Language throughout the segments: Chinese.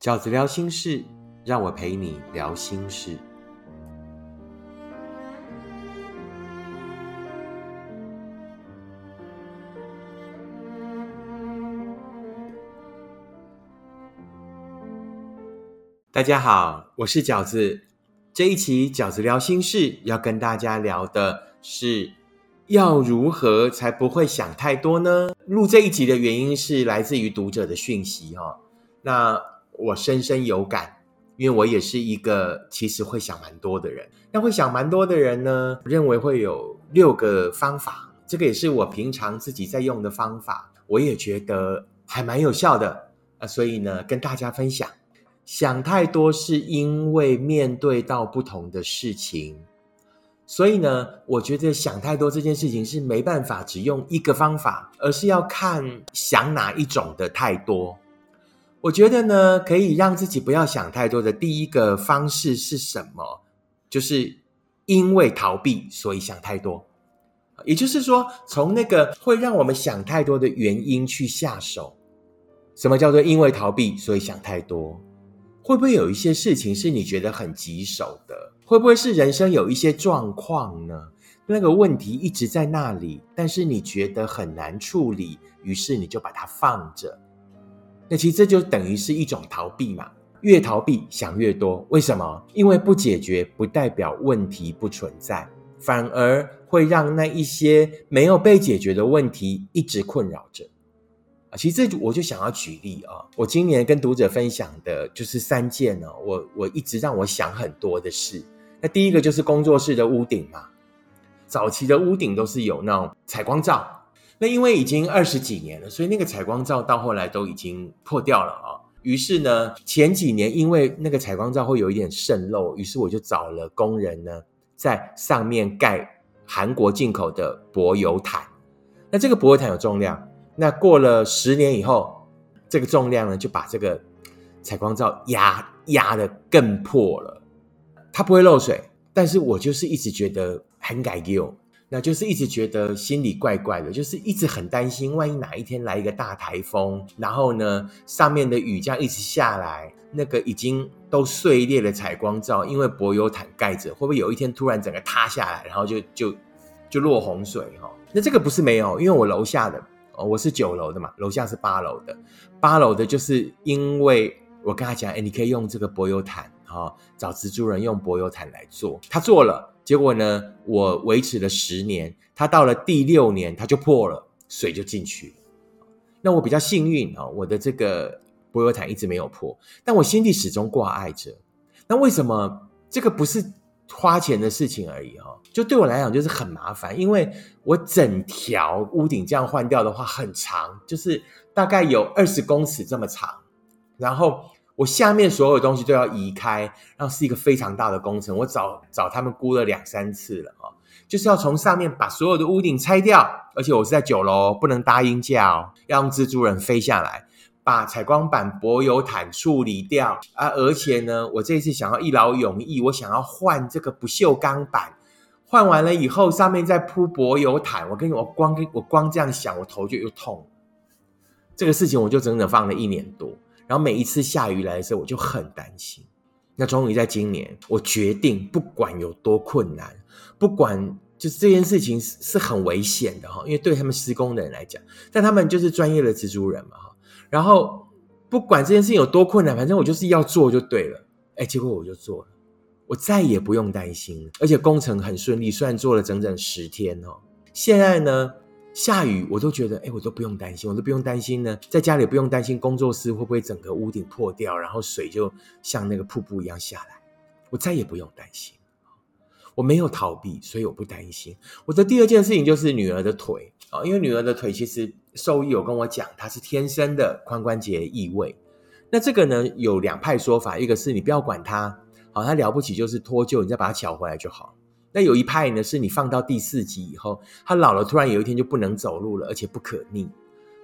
饺子聊心事，让我陪你聊心事。大家好，我是饺子。这一期饺子聊心事要跟大家聊的是，要如何才不会想太多呢？录这一集的原因是来自于读者的讯息哈。那我深深有感，因为我也是一个其实会想蛮多的人。那会想蛮多的人呢，认为会有六个方法，这个也是我平常自己在用的方法，我也觉得还蛮有效的啊。所以呢，跟大家分享。想太多是因为面对到不同的事情，所以呢，我觉得想太多这件事情是没办法只用一个方法，而是要看想哪一种的太多。我觉得呢，可以让自己不要想太多的第一个方式是什么？就是因为逃避，所以想太多。也就是说，从那个会让我们想太多的原因去下手。什么叫做因为逃避，所以想太多？会不会有一些事情是你觉得很棘手的？会不会是人生有一些状况呢？那个问题一直在那里，但是你觉得很难处理，于是你就把它放着。那其实这就等于是一种逃避嘛。越逃避想越多，为什么？因为不解决不代表问题不存在，反而会让那一些没有被解决的问题一直困扰着。啊，其实这我就想要举例啊，我今年跟读者分享的就是三件呢，我我一直让我想很多的事。那第一个就是工作室的屋顶嘛，早期的屋顶都是有那种采光罩，那因为已经二十几年了，所以那个采光罩到后来都已经破掉了啊。于是呢，前几年因为那个采光罩会有一点渗漏，于是我就找了工人呢，在上面盖韩国进口的柏油毯。那这个柏油毯有重量。那过了十年以后，这个重量呢就把这个采光罩压压的更破了。它不会漏水，但是我就是一直觉得很改用，那就是一直觉得心里怪怪的，就是一直很担心，万一哪一天来一个大台风，然后呢上面的雨这样一直下来，那个已经都碎裂的采光罩，因为柏油毯盖着，会不会有一天突然整个塌下来，然后就就就落洪水哈？那这个不是没有，因为我楼下的哦。我是九楼的嘛，楼下是八楼的。八楼的就是因为我跟他讲，哎，你可以用这个柏油毯，哈，找蜘蛛人用柏油毯来做。他做了，结果呢，我维持了十年，他到了第六年他就破了，水就进去了。那我比较幸运啊，我的这个柏油毯一直没有破，但我心里始终挂碍着。那为什么这个不是？花钱的事情而已哈，就对我来讲就是很麻烦，因为我整条屋顶这样换掉的话很长，就是大概有二十公尺这么长，然后我下面所有东西都要移开，然后是一个非常大的工程，我找找他们估了两三次了哈，就是要从上面把所有的屋顶拆掉，而且我是在九楼，不能搭音架哦，要用蜘蛛人飞下来。把采光板柏油毯处理掉啊！而且呢，我这一次想要一劳永逸，我想要换这个不锈钢板。换完了以后，上面再铺柏油毯。我跟你我光跟我光这样想，我头就又痛。这个事情我就整整放了一年多。然后每一次下雨来的时候，我就很担心。那终于在今年，我决定不管有多困难，不管就是这件事情是是很危险的哈，因为对他们施工的人来讲，但他们就是专业的蜘蛛人嘛哈。然后不管这件事情有多困难，反正我就是要做就对了。哎，结果我就做了，我再也不用担心，而且工程很顺利，虽然做了整整十天哦。现在呢，下雨我都觉得，哎，我都不用担心，我都不用担心呢，在家里不用担心工作室会不会整个屋顶破掉，然后水就像那个瀑布一样下来，我再也不用担心。我没有逃避，所以我不担心。我的第二件事情就是女儿的腿啊，因为女儿的腿其实兽医有跟我讲，她是天生的髋关节异位。那这个呢有两派说法，一个是你不要管她，好，她了不起就是脱臼，你再把它抢回来就好。那有一派呢是你放到第四集以后，她老了突然有一天就不能走路了，而且不可逆。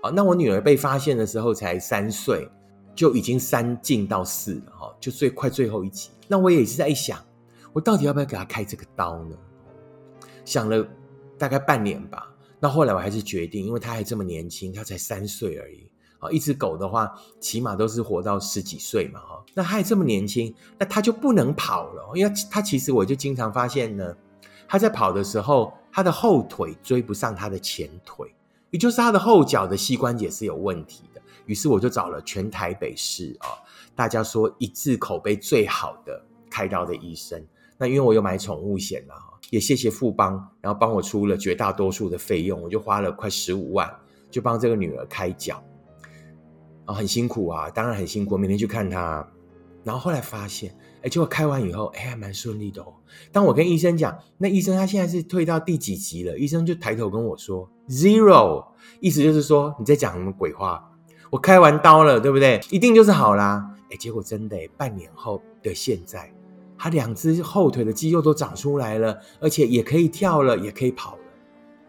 好，那我女儿被发现的时候才三岁，就已经三进到四了哈，就最快最后一集。那我也是在想。我到底要不要给她开这个刀呢？想了大概半年吧。那后来我还是决定，因为她还这么年轻，她才三岁而已一只狗的话，起码都是活到十几岁嘛，哈，那还这么年轻，那它就不能跑了，因为它其实我就经常发现呢，它在跑的时候，它的后腿追不上它的前腿，也就是它的后脚的膝关节是有问题的。于是我就找了全台北市啊，大家说一致口碑最好的开刀的医生。那因为我有买宠物险了哈，也谢谢富邦，然后帮我出了绝大多数的费用，我就花了快十五万，就帮这个女儿开脚。啊，很辛苦啊，当然很辛苦，每天去看他。然后后来发现，哎，结果开完以后，哎，还蛮顺利的哦。当我跟医生讲，那医生他现在是退到第几级了？医生就抬头跟我说：“zero”，意思就是说你在讲什么鬼话？我开完刀了，对不对？一定就是好啦。哎，结果真的，半年后的现在，他两只后腿的肌肉都长出来了，而且也可以跳了，也可以跑了。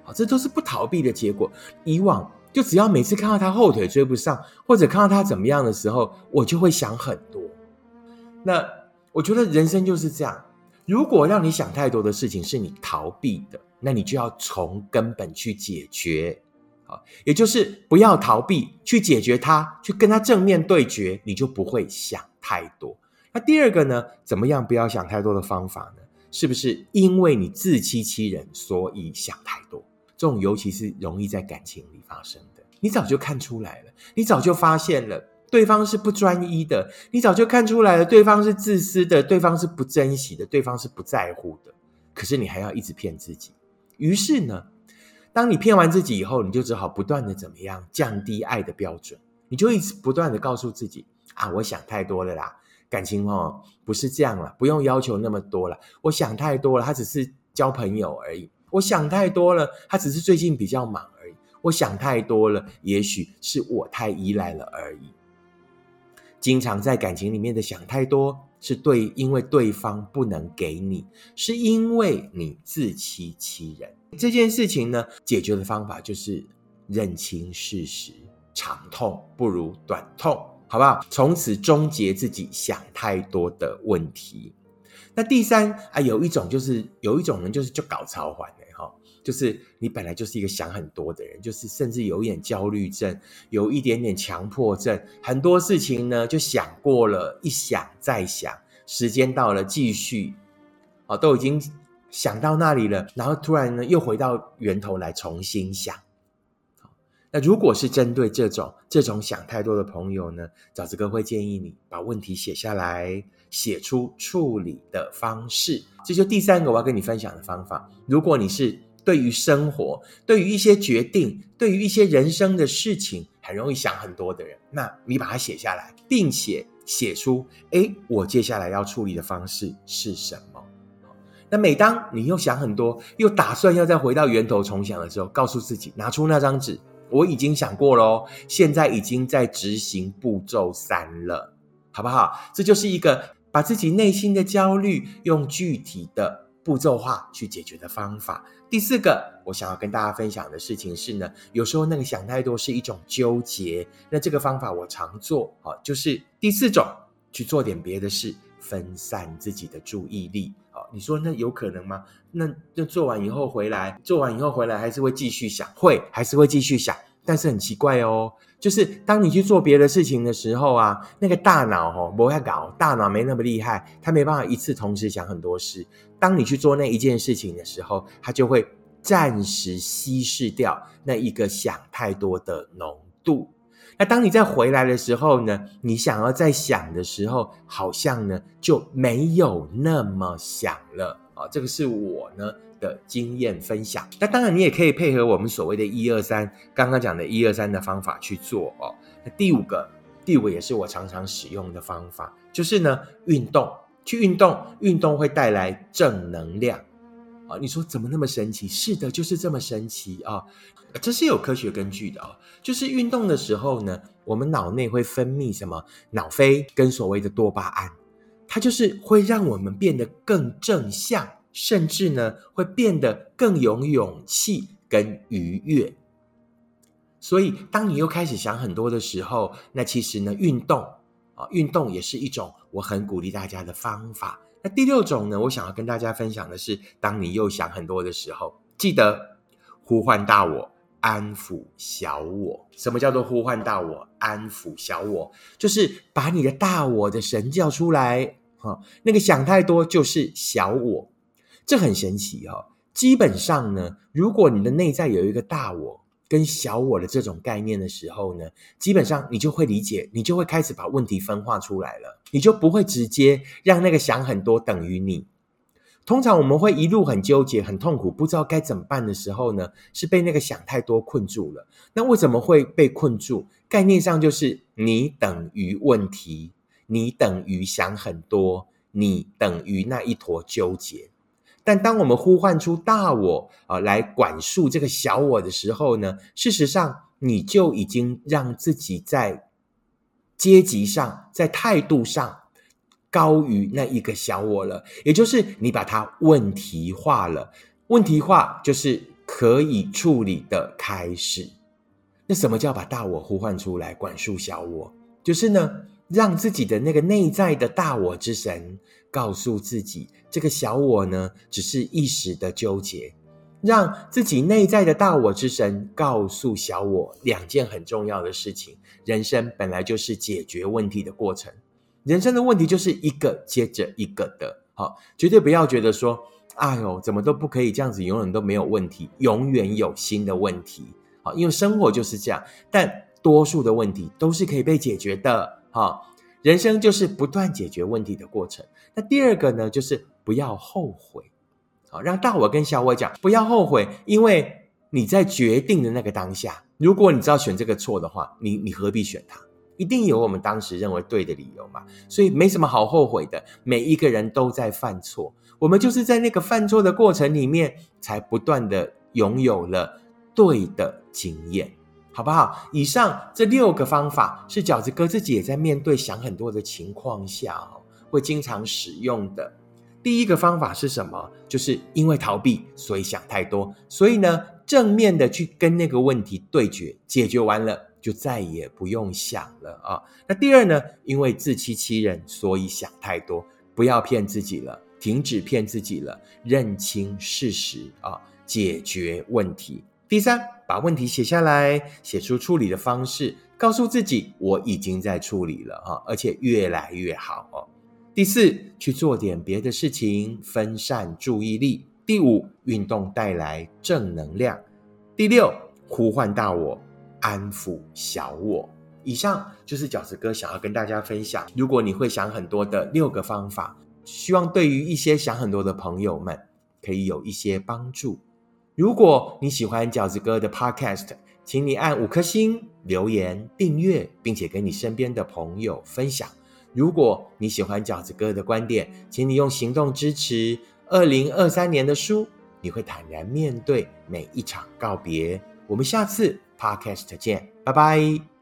好，这都是不逃避的结果。以往就只要每次看到他后腿追不上，或者看到他怎么样的时候，我就会想很多。那我觉得人生就是这样。如果让你想太多的事情是你逃避的，那你就要从根本去解决。啊，也就是不要逃避，去解决它，去跟他正面对决，你就不会想太多。那第二个呢？怎么样不要想太多的方法呢？是不是因为你自欺欺人，所以想太多？这种尤其是容易在感情里发生的。你早就看出来了，你早就发现了对方是不专一的，你早就看出来了对方是自私的，对方是不珍惜的，对方是不在乎的。可是你还要一直骗自己，于是呢？当你骗完自己以后，你就只好不断的怎么样降低爱的标准，你就一直不断的告诉自己啊，我想太多了啦，感情哦不是这样了，不用要求那么多了，我想太多了，他只是交朋友而已，我想太多了，他只是最近比较忙而已，我想太多了，也许是我太依赖了而已。经常在感情里面的想太多，是对，因为对方不能给你，是因为你自欺欺人。这件事情呢，解决的方法就是认清事实，长痛不如短痛，好不好？从此终结自己想太多的问题。那第三啊，有一种就是有一种人就是就搞超环，就是你本来就是一个想很多的人，就是甚至有一点焦虑症，有一点点强迫症，很多事情呢就想过了一想再想，时间到了继续，啊，都已经。想到那里了，然后突然呢，又回到源头来重新想。那如果是针对这种这种想太多的朋友呢，饺子哥会建议你把问题写下来，写出处理的方式。这就第三个我要跟你分享的方法。如果你是对于生活、对于一些决定、对于一些人生的事情很容易想很多的人，那你把它写下来，并且写出，哎，我接下来要处理的方式是什么？那每当你又想很多，又打算要再回到源头重想的时候，告诉自己拿出那张纸，我已经想过了，现在已经在执行步骤三了，好不好？这就是一个把自己内心的焦虑用具体的步骤化去解决的方法。第四个，我想要跟大家分享的事情是呢，有时候那个想太多是一种纠结，那这个方法我常做，好，就是第四种，去做点别的事，分散自己的注意力啊。你说那有可能吗？那那做完以后回来，做完以后回来还是会继续想，会还是会继续想。但是很奇怪哦，就是当你去做别的事情的时候啊，那个大脑哦不会搞，大脑没那么厉害，它没办法一次同时想很多事。当你去做那一件事情的时候，它就会暂时稀释掉那一个想太多的浓度。那当你再回来的时候呢？你想要再想的时候，好像呢就没有那么想了啊！这个是我呢的经验分享。那当然，你也可以配合我们所谓的一二三刚刚讲的一二三的方法去做哦。那第五个，第五也是我常常使用的方法，就是呢运动，去运动，运动会带来正能量啊！你说怎么那么神奇？是的，就是这么神奇啊！这是有科学根据的啊，就是运动的时候呢，我们脑内会分泌什么脑啡跟所谓的多巴胺，它就是会让我们变得更正向，甚至呢会变得更有勇气跟愉悦。所以，当你又开始想很多的时候，那其实呢，运动啊，运动也是一种我很鼓励大家的方法。那第六种呢，我想要跟大家分享的是，当你又想很多的时候，记得呼唤大我。安抚小我。什么叫做呼唤大我？安抚小我，就是把你的大我的神叫出来。哈，那个想太多就是小我，这很神奇哈。基本上呢，如果你的内在有一个大我跟小我的这种概念的时候呢，基本上你就会理解，你就会开始把问题分化出来了，你就不会直接让那个想很多等于你。通常我们会一路很纠结、很痛苦，不知道该怎么办的时候呢，是被那个想太多困住了。那为什么会被困住？概念上就是你等于问题，你等于想很多，你等于那一坨纠结。但当我们呼唤出大我啊来管束这个小我的时候呢，事实上你就已经让自己在阶级上、在态度上。高于那一个小我了，也就是你把它问题化了。问题化就是可以处理的开始。那什么叫把大我呼唤出来，管束小我？就是呢，让自己的那个内在的大我之神告诉自己，这个小我呢，只是一时的纠结。让自己内在的大我之神告诉小我两件很重要的事情：人生本来就是解决问题的过程。人生的问题就是一个接着一个的，好，绝对不要觉得说，哎呦，怎么都不可以这样子，永远都没有问题，永远有新的问题，好，因为生活就是这样。但多数的问题都是可以被解决的，哈，人生就是不断解决问题的过程。那第二个呢，就是不要后悔，好，让大我跟小我讲，不要后悔，因为你在决定的那个当下，如果你知道选这个错的话，你你何必选它？一定有我们当时认为对的理由嘛，所以没什么好后悔的。每一个人都在犯错，我们就是在那个犯错的过程里面，才不断的拥有了对的经验，好不好？以上这六个方法是饺子哥自己也在面对想很多的情况下哦，会经常使用的。第一个方法是什么？就是因为逃避，所以想太多，所以呢，正面的去跟那个问题对决，解决完了。就再也不用想了啊！那第二呢？因为自欺欺人，所以想太多。不要骗自己了，停止骗自己了，认清事实啊，解决问题。第三，把问题写下来，写出处理的方式，告诉自己我已经在处理了哈，而且越来越好哦。第四，去做点别的事情，分散注意力。第五，运动带来正能量。第六，呼唤大我。安抚小我。以上就是饺子哥想要跟大家分享。如果你会想很多的六个方法，希望对于一些想很多的朋友们可以有一些帮助。如果你喜欢饺子哥的 Podcast，请你按五颗星、留言、订阅，并且跟你身边的朋友分享。如果你喜欢饺子哥的观点，请你用行动支持。二零二三年的书，你会坦然面对每一场告别。我们下次。Podcast 见，拜拜。